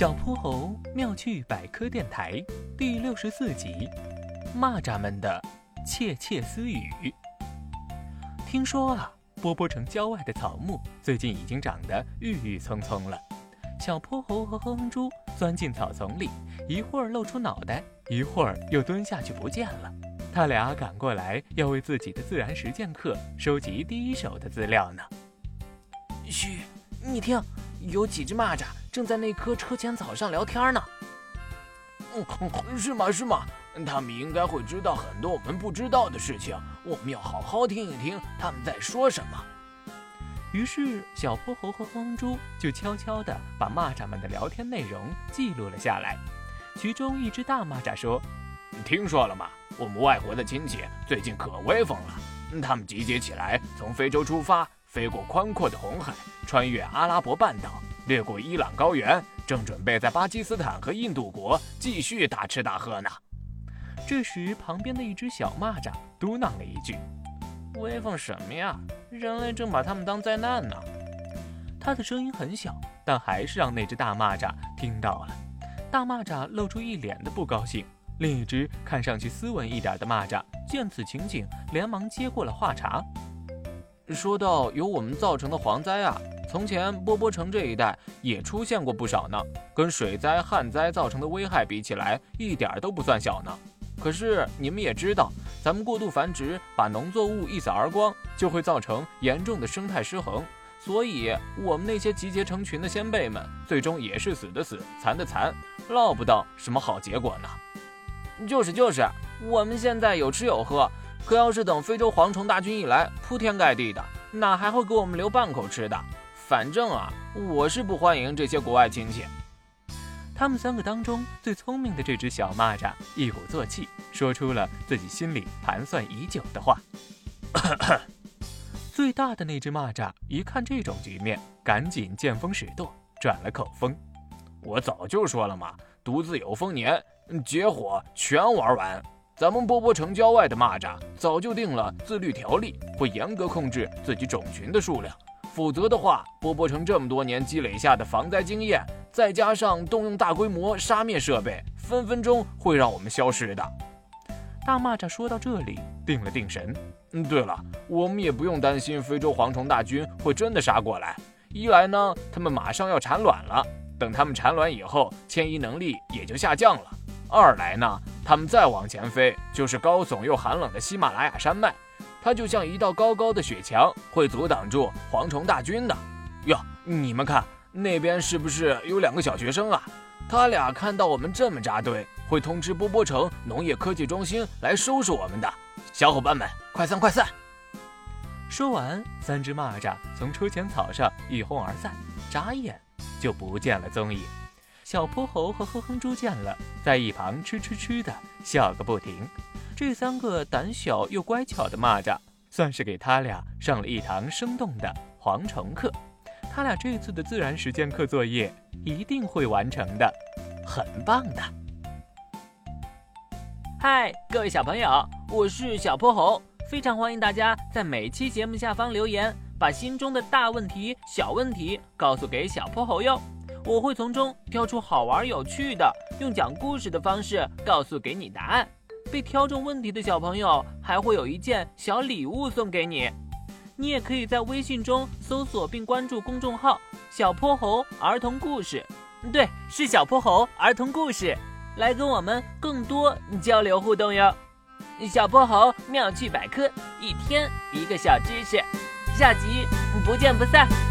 小泼猴妙趣百科电台第六十四集：蚂蚱们的窃窃私语。听说啊，波波城郊外的草木最近已经长得郁郁葱葱了。小泼猴和哼哼猪钻进草丛里，一会儿露出脑袋，一会儿又蹲下去不见了。他俩赶过来要为自己的自然实践课收集第一手的资料呢。嘘，你听，有几只蚂蚱。正在那棵车前草上聊天呢。嗯，是吗？是吗？他们应该会知道很多我们不知道的事情，我们要好好听一听他们在说什么。于是，小泼猴和哼猪就悄悄地把蚂蚱们的聊天内容记录了下来。其中一只大蚂蚱说：“听说了吗？我们外国的亲戚最近可威风了。他们集结起来，从非洲出发，飞过宽阔的红海，穿越阿拉伯半岛。”掠过伊朗高原，正准备在巴基斯坦和印度国继续大吃大喝呢。这时，旁边的一只小蚂蚱嘟囔了一句：“威风什么呀？人类正把他们当灾难呢。”他的声音很小，但还是让那只大蚂蚱听到了。大蚂蚱露出一脸的不高兴。另一只看上去斯文一点的蚂蚱见此情景，连忙接过了话茬：“说到由我们造成的蝗灾啊。”从前波波城这一带也出现过不少呢，跟水灾、旱灾造成的危害比起来，一点都不算小呢。可是你们也知道，咱们过度繁殖，把农作物一扫而光，就会造成严重的生态失衡。所以，我们那些集结成群的先辈们，最终也是死的死，残的残，落不到什么好结果呢。就是就是，我们现在有吃有喝，可要是等非洲蝗虫大军一来，铺天盖地的，哪还会给我们留半口吃的？反正啊，我是不欢迎这些国外亲戚。他们三个当中最聪明的这只小蚂蚱一鼓作气，说出了自己心里盘算已久的话。最大的那只蚂蚱一看这种局面，赶紧见风使舵，转了口风：“我早就说了嘛，独自有丰年，结伙全玩完。咱们波波城郊外的蚂蚱早就定了自律条例，会严格控制自己种群的数量。”否则的话，波波城这么多年积累下的防灾经验，再加上动用大规模杀灭设备，分分钟会让我们消失的。大蚂蚱说到这里，定了定神。嗯，对了，我们也不用担心非洲蝗虫大军会真的杀过来。一来呢，他们马上要产卵了，等他们产卵以后，迁移能力也就下降了；二来呢，他们再往前飞，就是高耸又寒冷的喜马拉雅山脉。它就像一道高高的雪墙，会阻挡住蝗虫大军的。哟，你们看那边是不是有两个小学生啊？他俩看到我们这么扎堆，会通知波波城农业科技中心来收拾我们的。小伙伴们，快散快散！说完，三只蚂蚱从车前草上一哄而散，眨眼就不见了踪影。小泼猴和哼哼猪见了，在一旁吃吃吃的笑个不停。这三个胆小又乖巧的蚂蚱，算是给他俩上了一堂生动的蝗虫课。他俩这次的自然实践课作业一定会完成的，很棒的。嗨，各位小朋友，我是小泼猴，非常欢迎大家在每期节目下方留言，把心中的大问题、小问题告诉给小泼猴哟，我会从中挑出好玩有趣的，用讲故事的方式告诉给你答案。被挑中问题的小朋友还会有一件小礼物送给你，你也可以在微信中搜索并关注公众号“小泼猴儿童故事”，对，是小泼猴儿童故事，来跟我们更多交流互动哟。小泼猴妙趣百科，一天一个小知识，下集不见不散。